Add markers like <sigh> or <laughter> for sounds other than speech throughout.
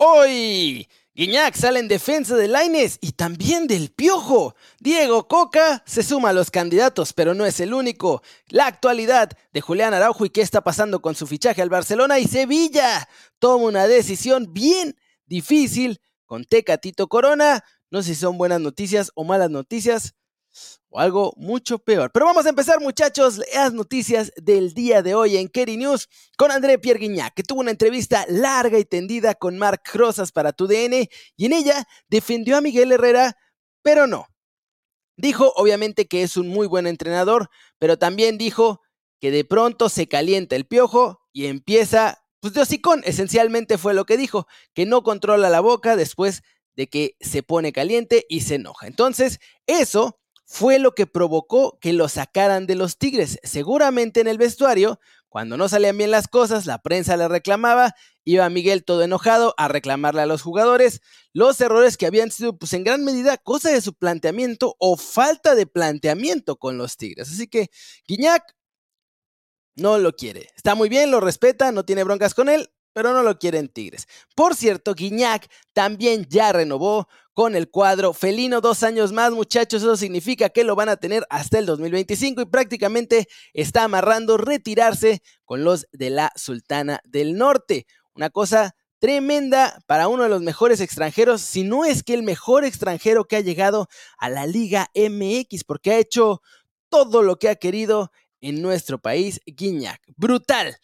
Hoy, Guiñac sale en defensa de Laines y también del Piojo. Diego Coca se suma a los candidatos, pero no es el único. La actualidad de Julián Araujo y qué está pasando con su fichaje al Barcelona y Sevilla. Toma una decisión bien difícil con Tecatito Corona. No sé si son buenas noticias o malas noticias o algo mucho peor. Pero vamos a empezar, muchachos, las noticias del día de hoy en Kerry News con André Pierre Guignac, que tuvo una entrevista larga y tendida con Marc Rosas para tu DN y en ella defendió a Miguel Herrera, pero no. Dijo, obviamente, que es un muy buen entrenador, pero también dijo que de pronto se calienta el piojo y empieza, pues de hocicón, esencialmente fue lo que dijo, que no controla la boca después de que se pone caliente y se enoja. Entonces, eso fue lo que provocó que lo sacaran de los Tigres. Seguramente en el vestuario, cuando no salían bien las cosas, la prensa le reclamaba, iba Miguel todo enojado a reclamarle a los jugadores los errores que habían sido pues en gran medida cosa de su planteamiento o falta de planteamiento con los Tigres. Así que Guiñac no lo quiere. Está muy bien, lo respeta, no tiene broncas con él, pero no lo quieren Tigres. Por cierto, Guiñac también ya renovó con el cuadro felino dos años más, muchachos. Eso significa que lo van a tener hasta el 2025 y prácticamente está amarrando retirarse con los de la Sultana del Norte. Una cosa tremenda para uno de los mejores extranjeros, si no es que el mejor extranjero que ha llegado a la Liga MX, porque ha hecho todo lo que ha querido en nuestro país, Guiñac. Brutal.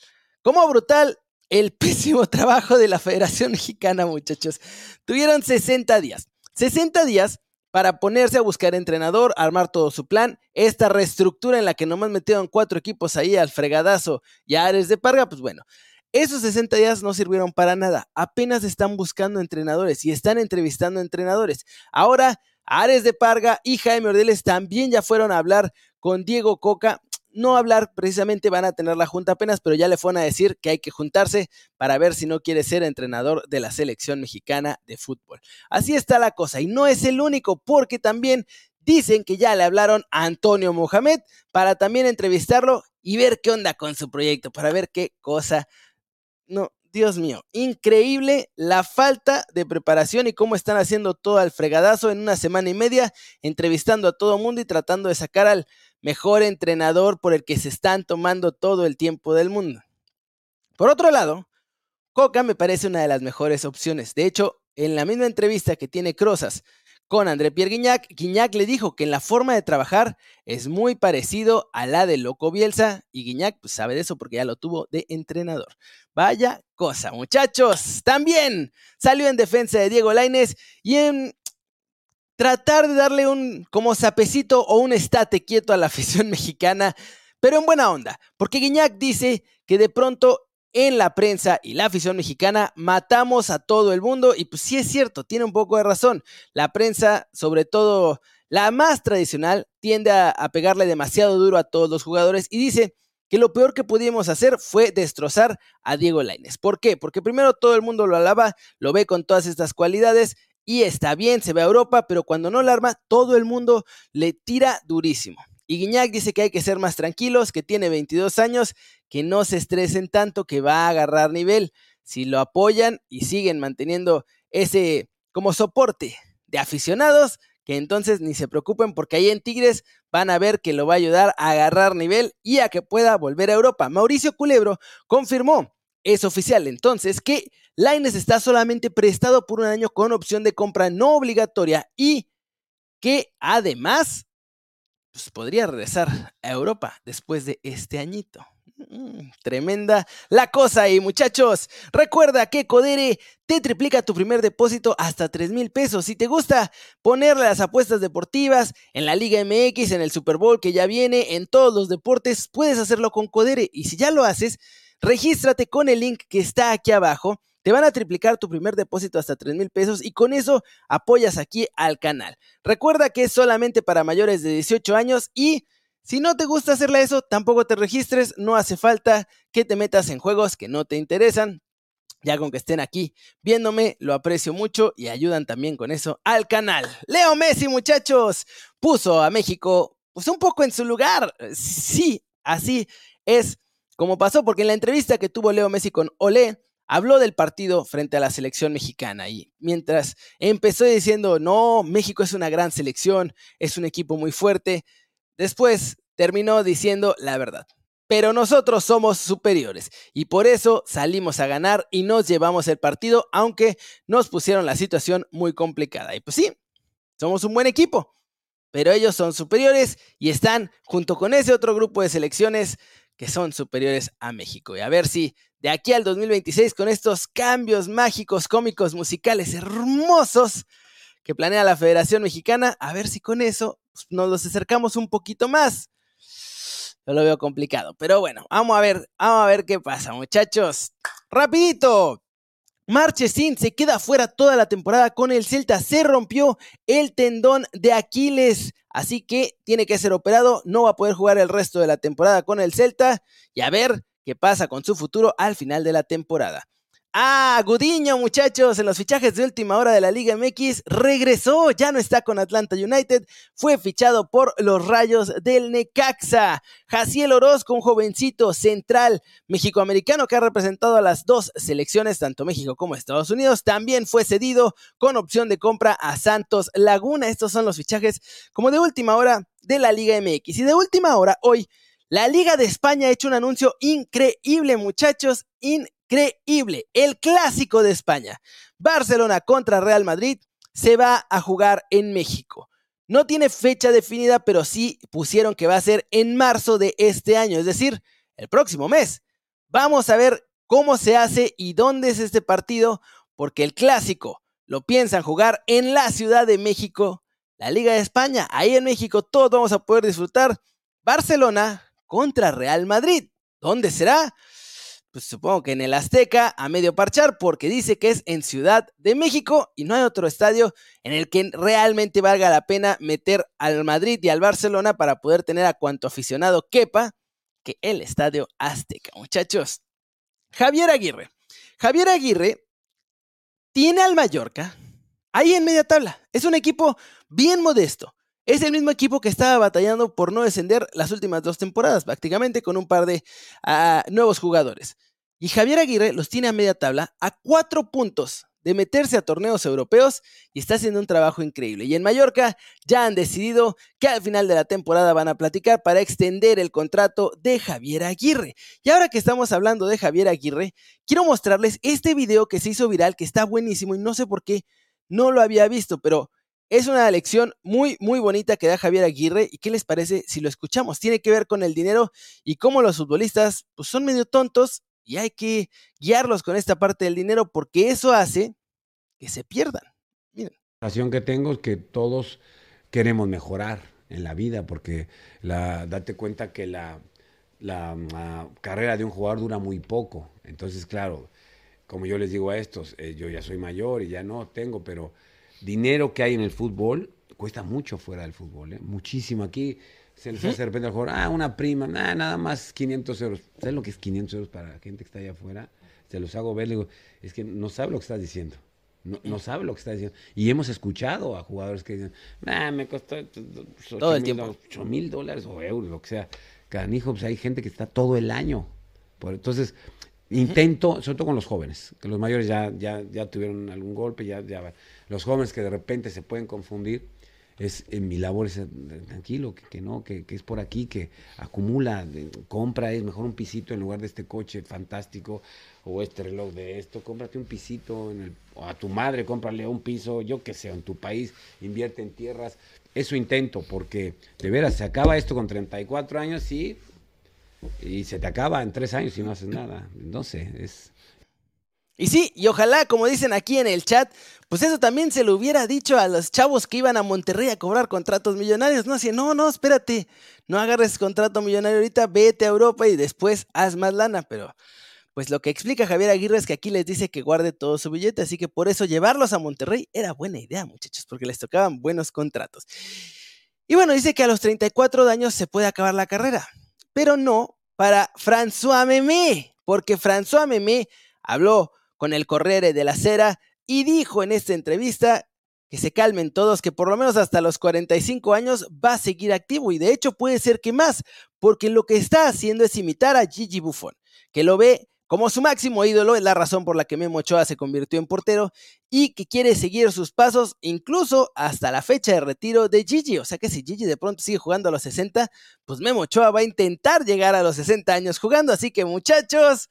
Como brutal, el <laughs> pésimo trabajo de la Federación Mexicana, muchachos. Tuvieron 60 días. 60 días para ponerse a buscar entrenador, armar todo su plan. Esta reestructura en la que nomás metieron cuatro equipos ahí al fregadazo y a Ares de Parga, pues bueno, esos 60 días no sirvieron para nada. Apenas están buscando entrenadores y están entrevistando entrenadores. Ahora, Ares de Parga y Jaime Ordeles también ya fueron a hablar con Diego Coca no hablar precisamente, van a tener la junta apenas, pero ya le fueron a decir que hay que juntarse para ver si no quiere ser entrenador de la selección mexicana de fútbol. Así está la cosa y no es el único porque también dicen que ya le hablaron a Antonio Mohamed para también entrevistarlo y ver qué onda con su proyecto, para ver qué cosa... No, Dios mío, increíble la falta de preparación y cómo están haciendo todo al fregadazo en una semana y media, entrevistando a todo mundo y tratando de sacar al mejor entrenador por el que se están tomando todo el tiempo del mundo. Por otro lado, Coca me parece una de las mejores opciones. De hecho, en la misma entrevista que tiene Crozas con André Pierre Guignac, Guignac le dijo que en la forma de trabajar es muy parecido a la de Loco Bielsa y Guignac pues, sabe de eso porque ya lo tuvo de entrenador. Vaya cosa, muchachos. También salió en defensa de Diego Laines y en tratar de darle un como sapecito o un estate quieto a la <laughs> afición mexicana, pero en buena onda, porque Guiñac dice que de pronto en la prensa y la afición mexicana matamos a todo el mundo y pues sí es cierto, tiene un poco de razón. La prensa, sobre todo la más tradicional, tiende a, a pegarle demasiado duro a todos los jugadores y dice que lo peor que pudimos hacer fue destrozar a Diego Lainez. ¿Por qué? Porque primero todo el mundo lo alaba, lo ve con todas estas cualidades y está bien, se ve a Europa, pero cuando no la arma, todo el mundo le tira durísimo. Y Guiñac dice que hay que ser más tranquilos, que tiene 22 años, que no se estresen tanto, que va a agarrar nivel. Si lo apoyan y siguen manteniendo ese como soporte de aficionados, que entonces ni se preocupen porque ahí en Tigres van a ver que lo va a ayudar a agarrar nivel y a que pueda volver a Europa. Mauricio Culebro confirmó, es oficial entonces, que Laines está solamente prestado por un año con opción de compra no obligatoria y que además pues, podría regresar a Europa después de este añito. Mm, tremenda la cosa ahí, muchachos. Recuerda que Codere te triplica tu primer depósito hasta 3 mil pesos. Si te gusta ponerle las apuestas deportivas en la Liga MX, en el Super Bowl que ya viene, en todos los deportes, puedes hacerlo con Codere. Y si ya lo haces, regístrate con el link que está aquí abajo te van a triplicar tu primer depósito hasta 3 mil pesos y con eso apoyas aquí al canal. Recuerda que es solamente para mayores de 18 años y si no te gusta hacerle eso, tampoco te registres, no hace falta que te metas en juegos que no te interesan. Ya con que estén aquí viéndome, lo aprecio mucho y ayudan también con eso al canal. Leo Messi, muchachos, puso a México pues un poco en su lugar. Sí, así es como pasó, porque en la entrevista que tuvo Leo Messi con Olé, habló del partido frente a la selección mexicana y mientras empezó diciendo, no, México es una gran selección, es un equipo muy fuerte, después terminó diciendo la verdad. Pero nosotros somos superiores y por eso salimos a ganar y nos llevamos el partido, aunque nos pusieron la situación muy complicada. Y pues sí, somos un buen equipo, pero ellos son superiores y están junto con ese otro grupo de selecciones que son superiores a México. Y a ver si de aquí al 2026, con estos cambios mágicos, cómicos, musicales hermosos que planea la Federación Mexicana, a ver si con eso pues, nos los acercamos un poquito más. Lo veo complicado, pero bueno, vamos a ver, vamos a ver qué pasa, muchachos. Rapidito. Marchesín se queda fuera toda la temporada con el Celta. Se rompió el tendón de Aquiles. Así que tiene que ser operado. No va a poder jugar el resto de la temporada con el Celta. Y a ver qué pasa con su futuro al final de la temporada. Ah, Gudiño, muchachos, en los fichajes de última hora de la Liga MX, regresó, ya no está con Atlanta United, fue fichado por los Rayos del Necaxa. Jaciel Orozco, un jovencito central mexicoamericano que ha representado a las dos selecciones, tanto México como Estados Unidos, también fue cedido con opción de compra a Santos Laguna. Estos son los fichajes como de última hora de la Liga MX. Y de última hora, hoy, la Liga de España ha hecho un anuncio increíble, muchachos, increíble increíble. El clásico de España. Barcelona contra Real Madrid se va a jugar en México. No tiene fecha definida, pero sí pusieron que va a ser en marzo de este año, es decir, el próximo mes. Vamos a ver cómo se hace y dónde es este partido, porque el clásico lo piensan jugar en la Ciudad de México, la Liga de España. Ahí en México todos vamos a poder disfrutar Barcelona contra Real Madrid. ¿Dónde será? Pues supongo que en el Azteca a medio parchar porque dice que es en Ciudad de México y no hay otro estadio en el que realmente valga la pena meter al Madrid y al Barcelona para poder tener a cuanto aficionado quepa que el Estadio Azteca. Muchachos, Javier Aguirre. Javier Aguirre tiene al Mallorca ahí en media tabla. Es un equipo bien modesto. Es el mismo equipo que estaba batallando por no descender las últimas dos temporadas, prácticamente con un par de ah, nuevos jugadores. Y Javier Aguirre los tiene a media tabla a cuatro puntos de meterse a torneos europeos y está haciendo un trabajo increíble. Y en Mallorca ya han decidido que al final de la temporada van a platicar para extender el contrato de Javier Aguirre. Y ahora que estamos hablando de Javier Aguirre, quiero mostrarles este video que se hizo viral, que está buenísimo y no sé por qué no lo había visto, pero es una lección muy, muy bonita que da Javier Aguirre. ¿Y qué les parece si lo escuchamos? Tiene que ver con el dinero y cómo los futbolistas pues, son medio tontos y hay que guiarlos con esta parte del dinero porque eso hace que se pierdan. Miren. La sensación que tengo es que todos queremos mejorar en la vida porque la, date cuenta que la, la, ah, carrera de un jugador dura muy poco. Entonces, claro, como yo les digo a estos, eh, yo ya soy mayor y ya no tengo, pero dinero que hay en el fútbol cuesta mucho fuera del fútbol, ¿eh? muchísimo. Aquí se les hace de repente al jugador, ah, una prima, nada más 500 euros. ¿Sabes lo que es 500 euros para la gente que está allá afuera? Se los hago ver, le digo, es que no sabe lo que estás diciendo. No, sabe lo que está diciendo. Y hemos escuchado a jugadores que dicen, nah, me costó todo el tiempo. 8 mil dólares o euros, lo que sea. Canijo, pues hay gente que está todo el año. Por, entonces, intento, sobre todo con los jóvenes, que los mayores ya, ya, ya tuvieron algún golpe, ya, ya los jóvenes que de repente se pueden confundir, es en mi labor es tranquilo, que, no, que, es por aquí, que acumula, compra, es mejor un pisito en lugar de este coche fantástico o este reloj de esto, cómprate un pisito en el, o a tu madre, cómprale un piso, yo que sé, en tu país, invierte en tierras. Eso intento, porque de veras, se acaba esto con 34 años y, y se te acaba en tres años y no haces nada. Sé, es y sí, y ojalá, como dicen aquí en el chat, pues eso también se lo hubiera dicho a los chavos que iban a Monterrey a cobrar contratos millonarios, ¿no? Así, no, no, espérate, no agarres contrato millonario ahorita, vete a Europa y después haz más lana, pero pues lo que explica Javier Aguirre es que aquí les dice que guarde todo su billete, así que por eso llevarlos a Monterrey era buena idea, muchachos, porque les tocaban buenos contratos. Y bueno, dice que a los 34 años se puede acabar la carrera, pero no para François Memé, porque François Memé habló con el Corriere de la Cera y dijo en esta entrevista que se calmen todos, que por lo menos hasta los 45 años va a seguir activo y de hecho puede ser que más, porque lo que está haciendo es imitar a Gigi Buffon, que lo ve como su máximo ídolo, es la razón por la que Memo Ochoa se convirtió en portero y que quiere seguir sus pasos incluso hasta la fecha de retiro de Gigi. O sea que si Gigi de pronto sigue jugando a los 60, pues Memo Ochoa va a intentar llegar a los 60 años jugando. Así que muchachos,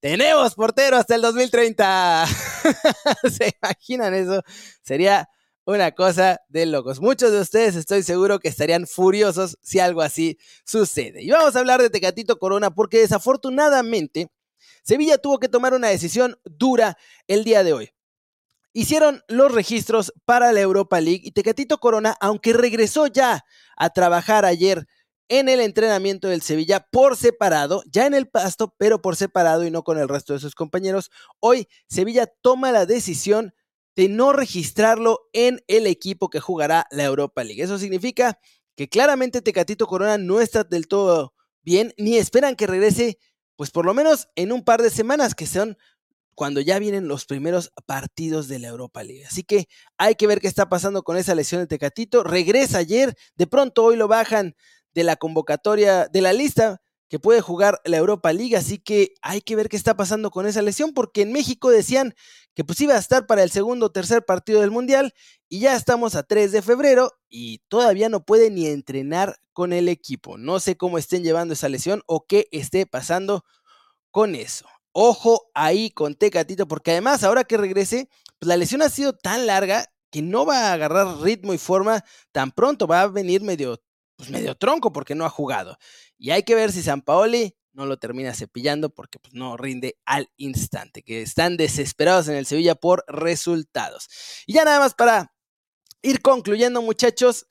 tenemos portero hasta el 2030. <laughs> ¿Se imaginan eso? Sería una cosa de locos. Muchos de ustedes estoy seguro que estarían furiosos si algo así sucede. Y vamos a hablar de Tecatito Corona porque desafortunadamente Sevilla tuvo que tomar una decisión dura el día de hoy. Hicieron los registros para la Europa League y Tecatito Corona, aunque regresó ya a trabajar ayer en el entrenamiento del Sevilla por separado, ya en el pasto, pero por separado y no con el resto de sus compañeros, hoy Sevilla toma la decisión de no registrarlo en el equipo que jugará la Europa League. Eso significa que claramente Tecatito Corona no está del todo bien, ni esperan que regrese, pues por lo menos en un par de semanas, que son cuando ya vienen los primeros partidos de la Europa League. Así que hay que ver qué está pasando con esa lesión de Tecatito. Regresa ayer, de pronto hoy lo bajan de la convocatoria, de la lista que puede jugar la Europa League, así que hay que ver qué está pasando con esa lesión, porque en México decían que pues iba a estar para el segundo o tercer partido del Mundial y ya estamos a 3 de febrero y todavía no puede ni entrenar con el equipo. No sé cómo estén llevando esa lesión o qué esté pasando con eso. Ojo ahí con Tecatito, porque además ahora que regrese, pues la lesión ha sido tan larga que no va a agarrar ritmo y forma tan pronto, va a venir medio pues medio tronco porque no ha jugado. Y hay que ver si San Paoli no lo termina cepillando porque pues, no rinde al instante, que están desesperados en el Sevilla por resultados. Y ya nada más para ir concluyendo, muchachos,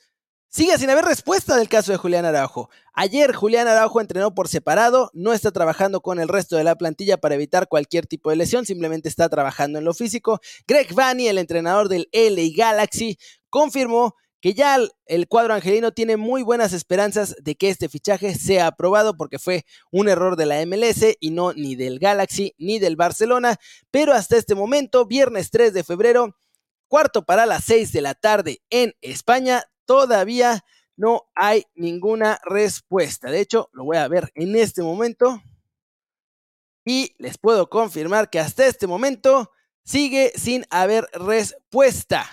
sigue sin haber respuesta del caso de Julián Araujo. Ayer Julián Araujo entrenó por separado, no está trabajando con el resto de la plantilla para evitar cualquier tipo de lesión, simplemente está trabajando en lo físico. Greg Vanny, el entrenador del LA Galaxy, confirmó que ya el cuadro angelino tiene muy buenas esperanzas de que este fichaje sea aprobado porque fue un error de la MLS y no ni del Galaxy ni del Barcelona, pero hasta este momento, viernes 3 de febrero, cuarto para las 6 de la tarde en España, todavía no hay ninguna respuesta. De hecho, lo voy a ver en este momento y les puedo confirmar que hasta este momento sigue sin haber respuesta.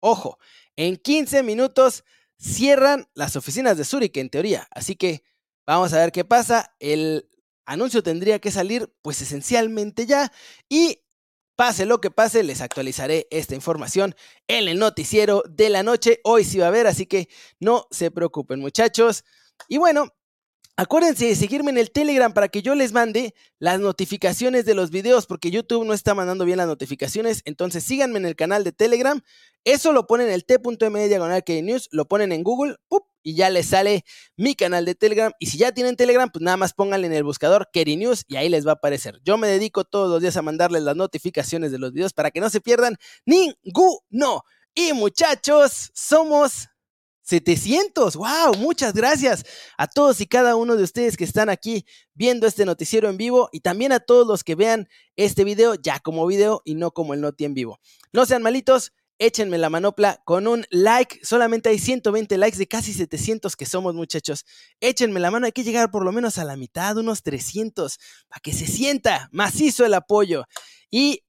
Ojo, en 15 minutos cierran las oficinas de Zurich, en teoría. Así que vamos a ver qué pasa. El anuncio tendría que salir, pues esencialmente ya. Y pase lo que pase, les actualizaré esta información en el noticiero de la noche. Hoy sí va a haber, así que no se preocupen, muchachos. Y bueno, Acuérdense de seguirme en el Telegram para que yo les mande las notificaciones de los videos, porque YouTube no está mandando bien las notificaciones. Entonces síganme en el canal de Telegram. Eso lo ponen en el t.m diagonal News, lo ponen en Google y ya les sale mi canal de Telegram. Y si ya tienen Telegram, pues nada más pónganle en el buscador News y ahí les va a aparecer. Yo me dedico todos los días a mandarles las notificaciones de los videos para que no se pierdan ninguno. Y muchachos, somos 700, wow, muchas gracias a todos y cada uno de ustedes que están aquí viendo este noticiero en vivo y también a todos los que vean este video ya como video y no como el noti en vivo. No sean malitos, échenme la manopla con un like, solamente hay 120 likes de casi 700 que somos muchachos. Échenme la mano, hay que llegar por lo menos a la mitad, unos 300, para que se sienta macizo el apoyo. Y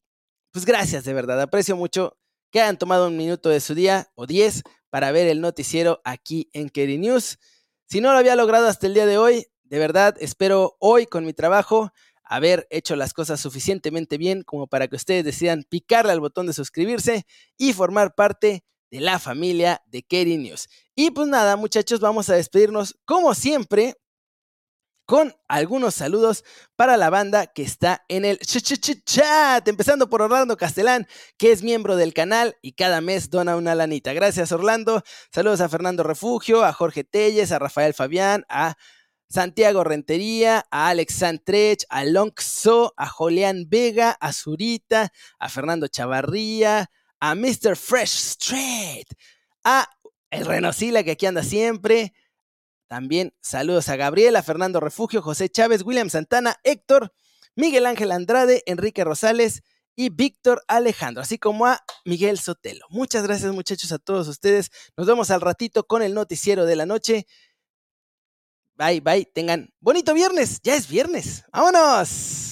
pues gracias de verdad, aprecio mucho que hayan tomado un minuto de su día o 10 para ver el noticiero aquí en Kerry News. Si no lo había logrado hasta el día de hoy, de verdad espero hoy con mi trabajo haber hecho las cosas suficientemente bien como para que ustedes decidan picarle al botón de suscribirse y formar parte de la familia de Kerry News. Y pues nada, muchachos, vamos a despedirnos como siempre con algunos saludos para la banda que está en el chat, empezando por Orlando Castelán, que es miembro del canal y cada mes dona una lanita. Gracias Orlando, saludos a Fernando Refugio, a Jorge Telles, a Rafael Fabián, a Santiago Rentería, a Alex Santrech, a Longso, a Julián Vega, a Zurita, a Fernando Chavarría, a Mr. Fresh Street, a el Renosila que aquí anda siempre, también saludos a Gabriela, Fernando Refugio, José Chávez, William Santana, Héctor, Miguel Ángel Andrade, Enrique Rosales y Víctor Alejandro, así como a Miguel Sotelo. Muchas gracias muchachos a todos ustedes. Nos vemos al ratito con el noticiero de la noche. Bye, bye. Tengan bonito viernes. Ya es viernes. Vámonos.